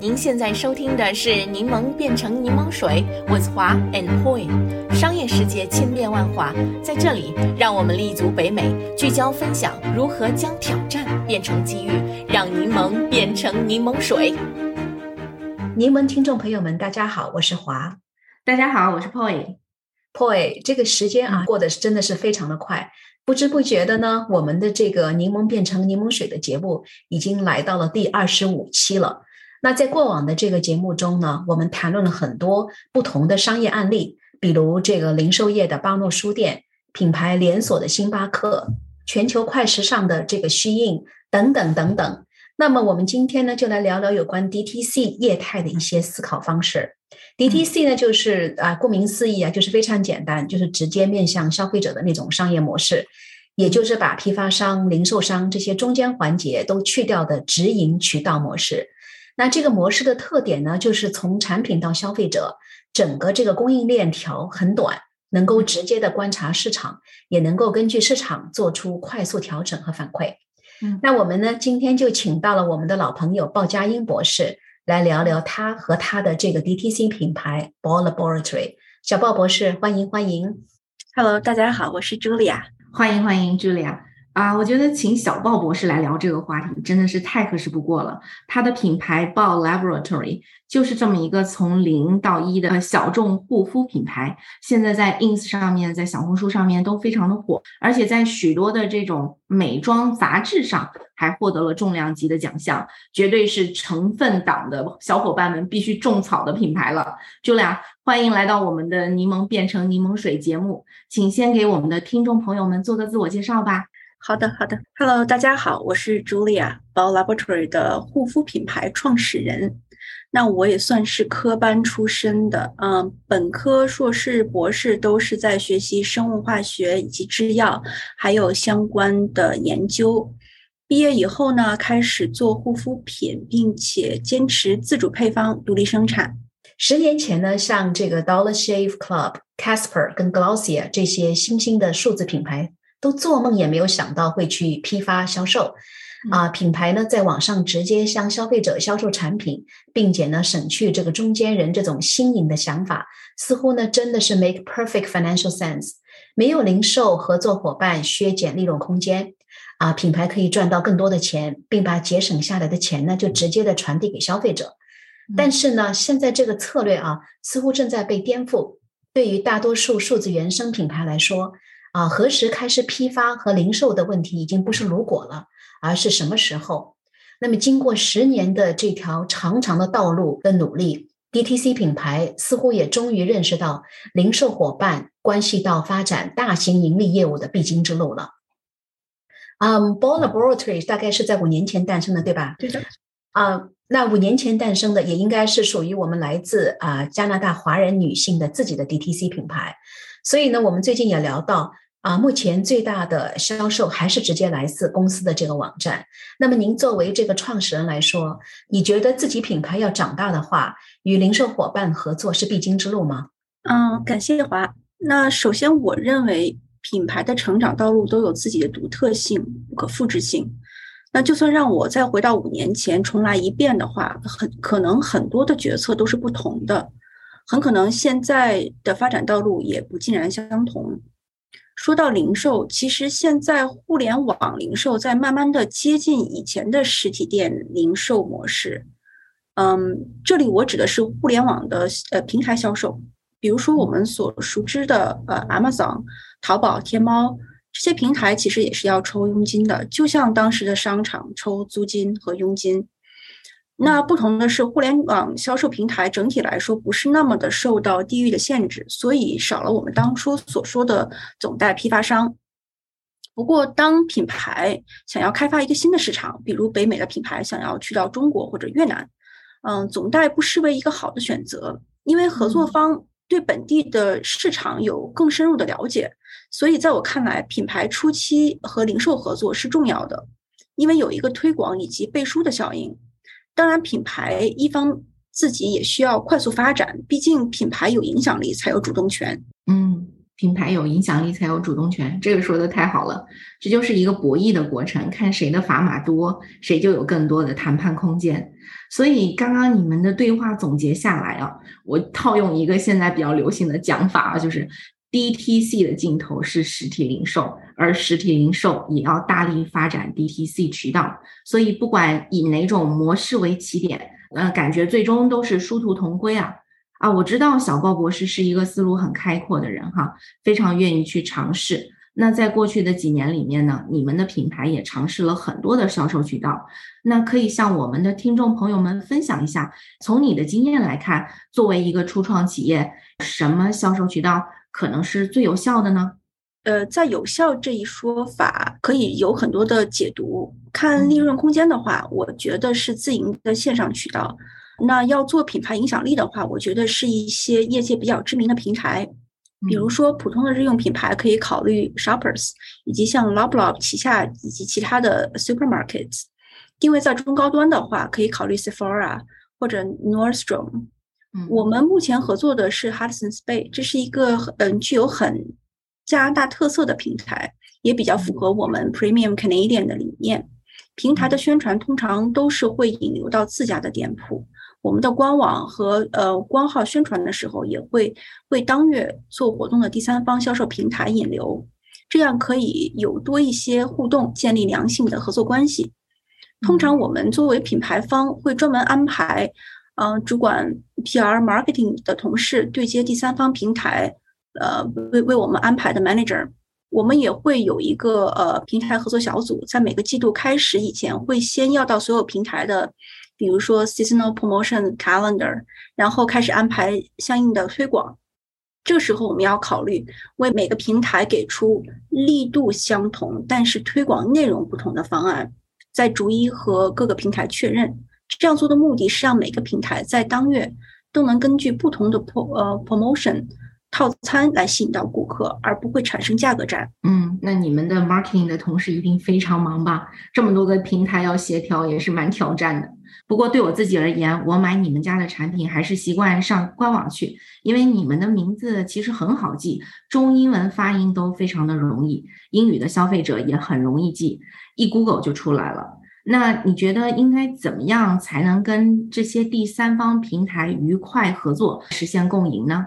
您现在收听的是《柠檬变成柠檬水》，with 华 and Poi。商业世界千变万化，在这里，让我们立足北美，聚焦分享如何将挑战变成机遇，让柠檬变成柠檬水。柠檬听众朋友们，大家好，我是华。大家好，我是 Poi。Poi，这个时间啊，过得是真的是非常的快。不知不觉的呢，我们的这个柠檬变成柠檬水的节目已经来到了第二十五期了。那在过往的这个节目中呢，我们谈论了很多不同的商业案例，比如这个零售业的巴诺书店、品牌连锁的星巴克、全球快时尚的这个虚印等等等等。那么我们今天呢，就来聊聊有关 DTC 业态的一些思考方式。DTC 呢，就是啊，顾名思义啊，就是非常简单，就是直接面向消费者的那种商业模式，也就是把批发商、零售商这些中间环节都去掉的直营渠道模式。那这个模式的特点呢，就是从产品到消费者，整个这个供应链条很短，能够直接的观察市场，也能够根据市场做出快速调整和反馈。嗯，那我们呢，今天就请到了我们的老朋友鲍佳音博士。来聊聊他和他的这个 DTC 品牌 Ball Laboratory。小鲍博士，欢迎欢迎。Hello，大家好，我是 Julia，欢迎欢迎 Julia。啊，我觉得请小鲍博士来聊这个话题真的是太合适不过了。他的品牌鲍 Laboratory 就是这么一个从零到一的小众护肤品牌，现在在 Ins 上面，在小红书上面都非常的火，而且在许多的这种美妆杂志上还获得了重量级的奖项，绝对是成分党的小伙伴们必须种草的品牌了。Julia，欢迎来到我们的柠檬变成柠檬水节目，请先给我们的听众朋友们做个自我介绍吧。好的，好的。Hello，大家好，我是 Julia，Ball Laboratory 的护肤品牌创始人。那我也算是科班出身的，嗯，本科、硕士、博士都是在学习生物化学以及制药，还有相关的研究。毕业以后呢，开始做护肤品，并且坚持自主配方、独立生产。十年前呢，像这个 Dollar Shave Club、Casper 跟 Glossier 这些新兴的数字品牌。都做梦也没有想到会去批发销售，啊，品牌呢在网上直接向消费者销售产品，并且呢省去这个中间人这种新颖的想法，似乎呢真的是 make perfect financial sense。没有零售合作伙伴削减利润空间，啊，品牌可以赚到更多的钱，并把节省下来的钱呢就直接的传递给消费者。但是呢，现在这个策略啊似乎正在被颠覆。对于大多数数字原生品牌来说。啊，何时开始批发和零售的问题已经不是如果了，而是什么时候？那么，经过十年的这条长长的道路的努力，DTC 品牌似乎也终于认识到零售伙伴关系到发展大型盈利业务的必经之路了。嗯，Ball Laboratory 大概是在五年前诞生的，对吧？对的。啊，那五年前诞生的也应该是属于我们来自啊加拿大华人女性的自己的 DTC 品牌。所以呢，我们最近也聊到啊，目前最大的销售还是直接来自公司的这个网站。那么，您作为这个创始人来说，你觉得自己品牌要长大的话，与零售伙伴合作是必经之路吗？嗯，感谢华。那首先，我认为品牌的成长道路都有自己的独特性、不可复制性。那就算让我再回到五年前重来一遍的话，很可能很多的决策都是不同的。很可能现在的发展道路也不尽然相同。说到零售，其实现在互联网零售在慢慢的接近以前的实体店零售模式。嗯，这里我指的是互联网的呃平台销售，比如说我们所熟知的呃 Amazon、淘宝、天猫这些平台，其实也是要抽佣金的，就像当时的商场抽租金和佣金。那不同的是，互联网销售平台整体来说不是那么的受到地域的限制，所以少了我们当初所说的总代批发商。不过，当品牌想要开发一个新的市场，比如北美的品牌想要去到中国或者越南，嗯，总代不失为一个好的选择，因为合作方对本地的市场有更深入的了解。所以，在我看来，品牌初期和零售合作是重要的，因为有一个推广以及背书的效应。当然，品牌一方自己也需要快速发展，毕竟品牌有影响力才有主动权。嗯，品牌有影响力才有主动权，这个说的太好了。这就是一个博弈的过程，看谁的砝码多，谁就有更多的谈判空间。所以刚刚你们的对话总结下来啊，我套用一个现在比较流行的讲法啊，就是 DTC 的尽头是实体零售，而实体零售也要大力发展 DTC 渠道。所以不管以哪种模式为起点，呃，感觉最终都是殊途同归啊。啊，我知道小鲍博士是一个思路很开阔的人哈，非常愿意去尝试。那在过去的几年里面呢，你们的品牌也尝试了很多的销售渠道。那可以向我们的听众朋友们分享一下，从你的经验来看，作为一个初创企业，什么销售渠道可能是最有效的呢？呃，在有效这一说法可以有很多的解读。看利润空间的话，我觉得是自营的线上渠道。那要做品牌影响力的话，我觉得是一些业界比较知名的平台，比如说普通的日用品牌可以考虑 Shoppers，以及像 Loblaw 旗下以及其他的 supermarkets。定位在中高端的话，可以考虑 Sephora 或者 Nordstrom。我们目前合作的是 Hudson's Bay，这是一个嗯具有很加拿大特色的平台，也比较符合我们 Premium Canadian 的理念。平台的宣传通常都是会引流到自家的店铺。我们的官网和呃官号宣传的时候，也会为当月做活动的第三方销售平台引流，这样可以有多一些互动，建立良性的合作关系。通常我们作为品牌方会专门安排，嗯，主管 PR marketing 的同事对接第三方平台，呃，为为我们安排的 manager。我们也会有一个呃平台合作小组，在每个季度开始以前，会先要到所有平台的。比如说 seasonal promotion calendar，然后开始安排相应的推广。这时候我们要考虑为每个平台给出力度相同，但是推广内容不同的方案，再逐一和各个平台确认。这样做的目的是让每个平台在当月都能根据不同的 pro 呃 promotion 套餐来吸引到顾客，而不会产生价格战。嗯，那你们的 marketing 的同事一定非常忙吧？这么多个平台要协调，也是蛮挑战的。不过对我自己而言，我买你们家的产品还是习惯上官网去，因为你们的名字其实很好记，中英文发音都非常的容易，英语的消费者也很容易记，一 Google 就出来了。那你觉得应该怎么样才能跟这些第三方平台愉快合作，实现共赢呢？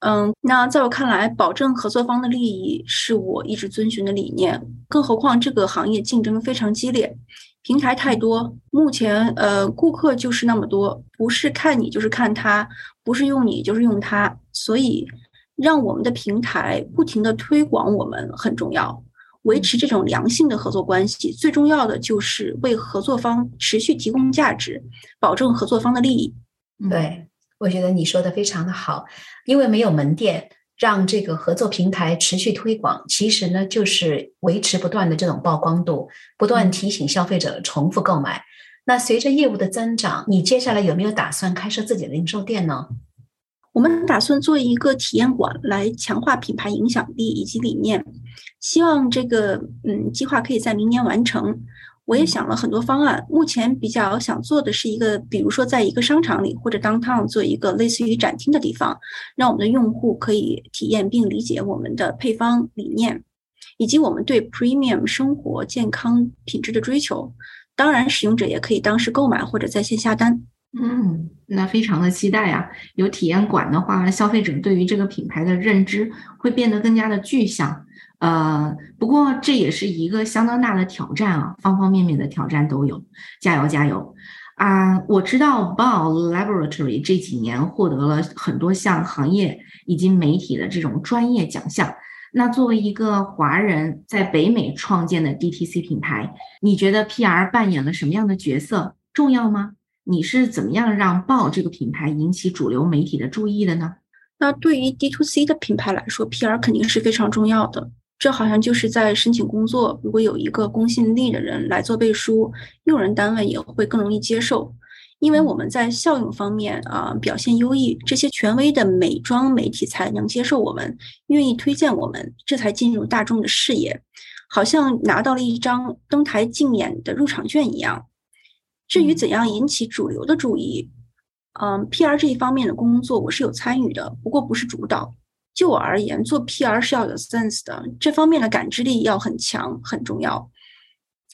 嗯，那在我看来，保证合作方的利益是我一直遵循的理念，更何况这个行业竞争非常激烈。平台太多，目前呃顾客就是那么多，不是看你就是看他，不是用你就是用他，所以让我们的平台不停的推广我们很重要，维持这种良性的合作关系，最重要的就是为合作方持续提供价值，保证合作方的利益。对，我觉得你说的非常的好，因为没有门店。让这个合作平台持续推广，其实呢就是维持不断的这种曝光度，不断提醒消费者重复购买。那随着业务的增长，你接下来有没有打算开设自己的零售店呢？我们打算做一个体验馆，来强化品牌影响力以及理念。希望这个嗯计划可以在明年完成。我也想了很多方案，目前比较想做的是一个，比如说在一个商场里或者 downtown 做一个类似于展厅的地方，让我们的用户可以体验并理解我们的配方理念，以及我们对 premium 生活健康品质的追求。当然，使用者也可以当时购买或者在线下单。嗯，那非常的期待啊！有体验馆的话，消费者对于这个品牌的认知会变得更加的具象。呃，不过这也是一个相当大的挑战啊，方方面面的挑战都有，加油加油啊！我知道 Bow Laboratory 这几年获得了很多项行业以及媒体的这种专业奖项。那作为一个华人在北美创建的 DTC 品牌，你觉得 PR 扮演了什么样的角色？重要吗？你是怎么样让 Bow 这个品牌引起主流媒体的注意的呢？那对于 D2C 的品牌来说，PR 肯定是非常重要的。这好像就是在申请工作，如果有一个公信力的人来做背书，用人单位也会更容易接受，因为我们在效用方面啊表现优异，这些权威的美妆媒体才能接受我们，愿意推荐我们，这才进入大众的视野，好像拿到了一张登台竞演的入场券一样。至于怎样引起主流的注意，嗯，PR 这一方面的工作我是有参与的，不过不是主导。就我而言，做 PR 是要有 sense 的，这方面的感知力要很强，很重要。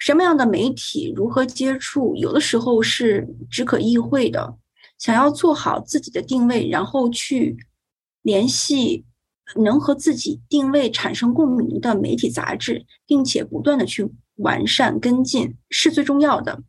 什么样的媒体如何接触，有的时候是只可意会的。想要做好自己的定位，然后去联系能和自己定位产生共鸣的媒体杂志，并且不断的去完善跟进，是最重要的。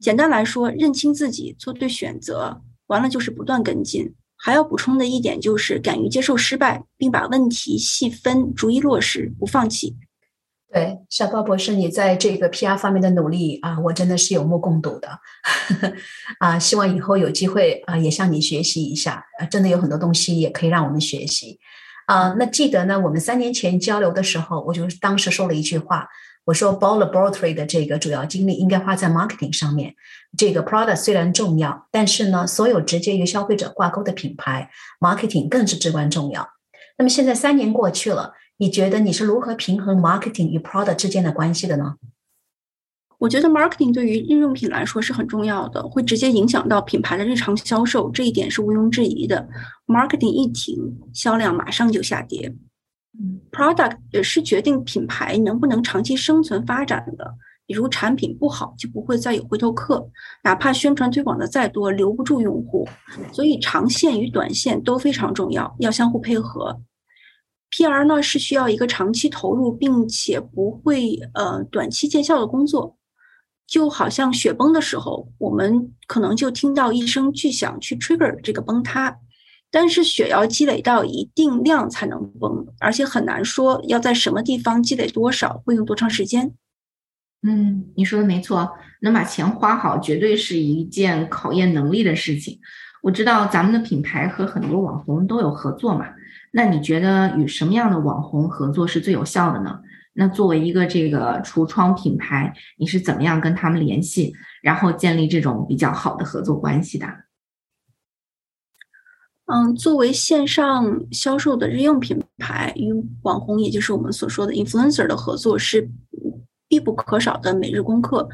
简单来说，认清自己，做对选择，完了就是不断跟进。还要补充的一点就是，敢于接受失败，并把问题细分，逐一落实，不放弃。对，小高博士，你在这个 PR 方面的努力啊，我真的是有目共睹的。啊，希望以后有机会啊，也向你学习一下。啊，真的有很多东西也可以让我们学习。啊，那记得呢，我们三年前交流的时候，我就当时说了一句话，我说 Ball Laboratory 的这个主要精力应该花在 marketing 上面。这个 product 虽然重要，但是呢，所有直接与消费者挂钩的品牌 marketing 更是至关重要。那么现在三年过去了。你觉得你是如何平衡 marketing 与 product 之间的关系的呢？我觉得 marketing 对于日用品来说是很重要的，会直接影响到品牌的日常销售，这一点是毋庸置疑的。marketing 一停，销量马上就下跌。Product 也是决定品牌能不能长期生存发展的。比如产品不好，就不会再有回头客，哪怕宣传推广的再多，留不住用户。所以长线与短线都非常重要，要相互配合。P.R. 呢是需要一个长期投入，并且不会呃短期见效的工作，就好像雪崩的时候，我们可能就听到一声巨响去 trigger 这个崩塌，但是雪要积累到一定量才能崩，而且很难说要在什么地方积累多少，会用多长时间。嗯，你说的没错，能把钱花好，绝对是一件考验能力的事情。我知道咱们的品牌和很多网红都有合作嘛。那你觉得与什么样的网红合作是最有效的呢？那作为一个这个橱窗品牌，你是怎么样跟他们联系，然后建立这种比较好的合作关系的？嗯，作为线上销售的日用品牌，与网红，也就是我们所说的 influencer 的合作是必不可少的每日功课。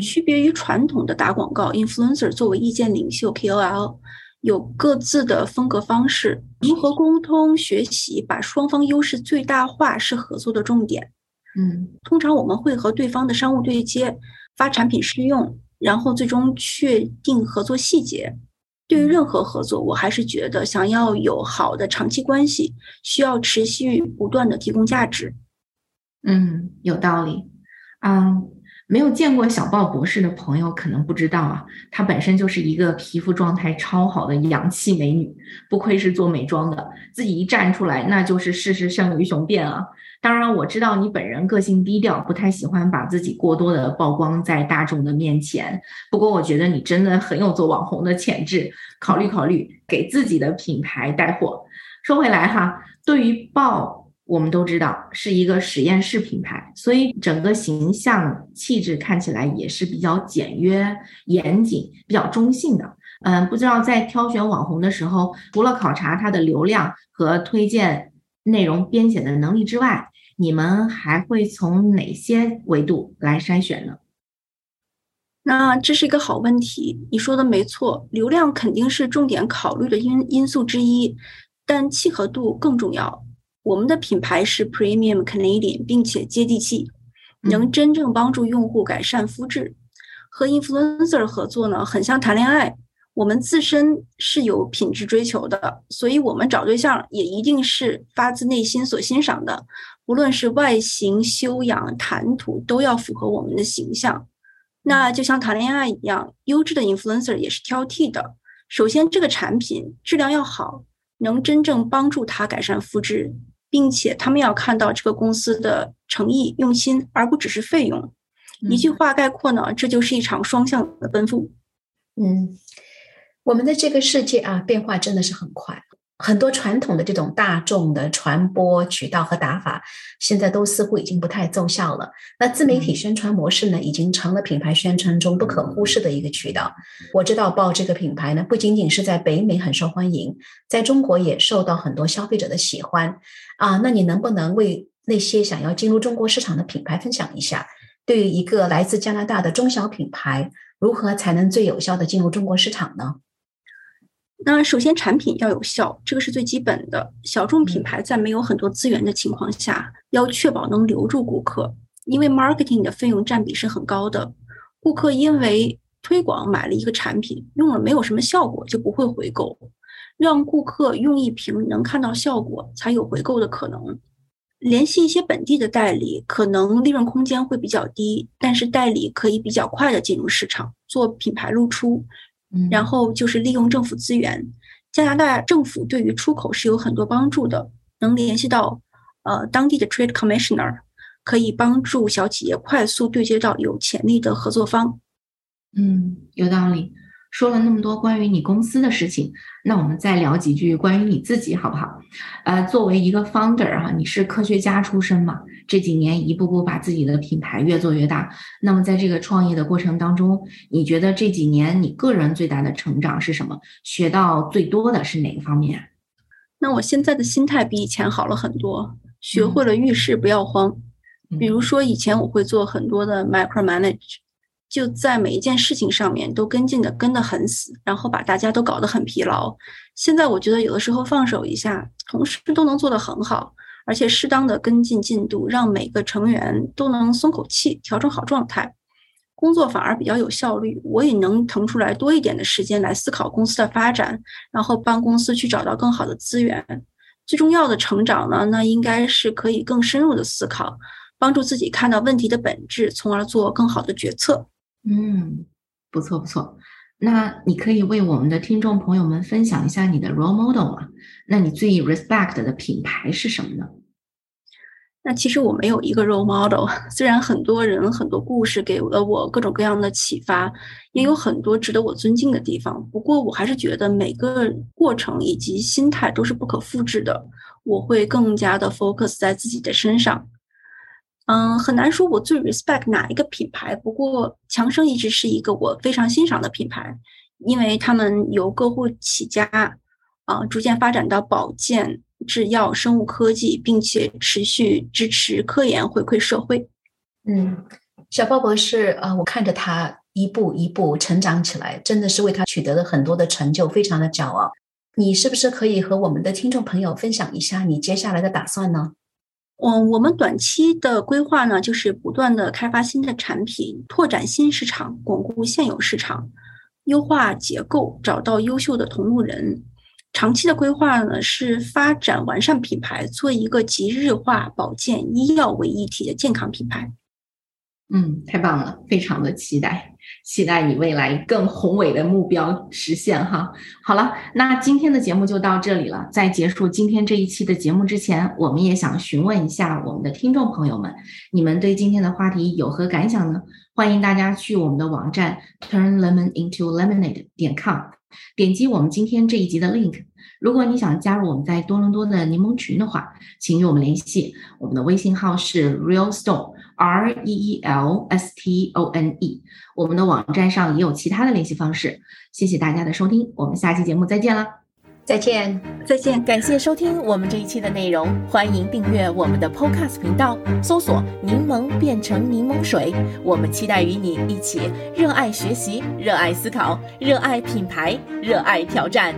区别于传统的打广告，influencer 作为意见领袖 KOL。有各自的风格方式，如何沟通、学习，把双方优势最大化是合作的重点。嗯，通常我们会和对方的商务对接，发产品试用，然后最终确定合作细节。对于任何合作，我还是觉得想要有好的长期关系，需要持续不断的提供价值。嗯，有道理。嗯。没有见过小豹博士的朋友可能不知道啊，她本身就是一个皮肤状态超好的洋气美女，不愧是做美妆的，自己一站出来那就是事事胜于雄辩啊。当然我知道你本人个性低调，不太喜欢把自己过多的曝光在大众的面前。不过我觉得你真的很有做网红的潜质，考虑考虑给自己的品牌带货。说回来哈，对于豹。我们都知道是一个实验室品牌，所以整个形象气质看起来也是比较简约、严谨、比较中性的。嗯，不知道在挑选网红的时候，除了考察他的流量和推荐内容编写的能力之外，你们还会从哪些维度来筛选呢？那这是一个好问题，你说的没错，流量肯定是重点考虑的因因素之一，但契合度更重要。我们的品牌是 Premium Canadian，并且接地气，能真正帮助用户改善肤质。和 Influencer 合作呢，很像谈恋爱。我们自身是有品质追求的，所以我们找对象也一定是发自内心所欣赏的，无论是外形、修养、谈吐，都要符合我们的形象。那就像谈恋爱一样，优质的 Influencer 也是挑剔的。首先，这个产品质量要好，能真正帮助他改善肤质。并且他们要看到这个公司的诚意用心，而不只是费用。一句话概括呢，这就是一场双向的奔赴。嗯，我们的这个世界啊，变化真的是很快。很多传统的这种大众的传播渠道和打法，现在都似乎已经不太奏效了。那自媒体宣传模式呢，已经成了品牌宣传中不可忽视的一个渠道。我知道豹这个品牌呢，不仅仅是在北美很受欢迎，在中国也受到很多消费者的喜欢啊。那你能不能为那些想要进入中国市场的品牌分享一下，对于一个来自加拿大的中小品牌，如何才能最有效的进入中国市场呢？那首先产品要有效，这个是最基本的。小众品牌在没有很多资源的情况下，要确保能留住顾客，因为 marketing 的费用占比是很高的。顾客因为推广买了一个产品，用了没有什么效果，就不会回购。让顾客用一瓶能看到效果，才有回购的可能。联系一些本地的代理，可能利润空间会比较低，但是代理可以比较快的进入市场，做品牌露出。嗯，然后就是利用政府资源，加拿大政府对于出口是有很多帮助的，能联系到呃当地的 Trade Commissioner，可以帮助小企业快速对接到有潜力的合作方。嗯，有道理。说了那么多关于你公司的事情，那我们再聊几句关于你自己好不好？呃，作为一个 founder 哈，你是科学家出身嘛？这几年一步步把自己的品牌越做越大。那么在这个创业的过程当中，你觉得这几年你个人最大的成长是什么？学到最多的是哪个方面？那我现在的心态比以前好了很多，学会了遇事不要慌。比如说以前我会做很多的 micromanage。就在每一件事情上面都跟进的跟得很死，然后把大家都搞得很疲劳。现在我觉得有的时候放手一下，同事都能做得很好，而且适当的跟进进度，让每个成员都能松口气，调整好状态，工作反而比较有效率。我也能腾出来多一点的时间来思考公司的发展，然后帮公司去找到更好的资源。最重要的成长呢，那应该是可以更深入的思考，帮助自己看到问题的本质，从而做更好的决策。嗯，不错不错。那你可以为我们的听众朋友们分享一下你的 role model 吗？那你最 respect 的品牌是什么呢？那其实我没有一个 role model，虽然很多人很多故事给了我各种各样的启发，也有很多值得我尊敬的地方。不过我还是觉得每个过程以及心态都是不可复制的。我会更加的 focus 在自己的身上。嗯，很难说我最 respect 哪一个品牌。不过强生一直是一个我非常欣赏的品牌，因为他们由个户起家，啊，逐渐发展到保健、制药、生物科技，并且持续支持科研回馈社会。嗯，小鲍博士，呃，我看着他一步一步成长起来，真的是为他取得了很多的成就，非常的骄傲。你是不是可以和我们的听众朋友分享一下你接下来的打算呢？嗯，我们短期的规划呢，就是不断的开发新的产品，拓展新市场，巩固现有市场，优化结构，找到优秀的同路人。长期的规划呢，是发展完善品牌，做一个集日化、保健、医药为一体的健康品牌。嗯，太棒了，非常的期待。期待你未来更宏伟的目标实现哈。好了，那今天的节目就到这里了。在结束今天这一期的节目之前，我们也想询问一下我们的听众朋友们，你们对今天的话题有何感想呢？欢迎大家去我们的网站 turnlemonintolemonade 点 com，点击我们今天这一集的 link。如果你想加入我们在多伦多的柠檬群的话，请与我们联系。我们的微信号是 realstone。R E E L S T O N E，我们的网站上也有其他的联系方式。谢谢大家的收听，我们下期节目再见了，再见，再见，感谢收听我们这一期的内容，欢迎订阅我们的 Podcast 频道，搜索“柠檬变成柠檬水”，我们期待与你一起热爱学习，热爱思考，热爱品牌，热爱挑战。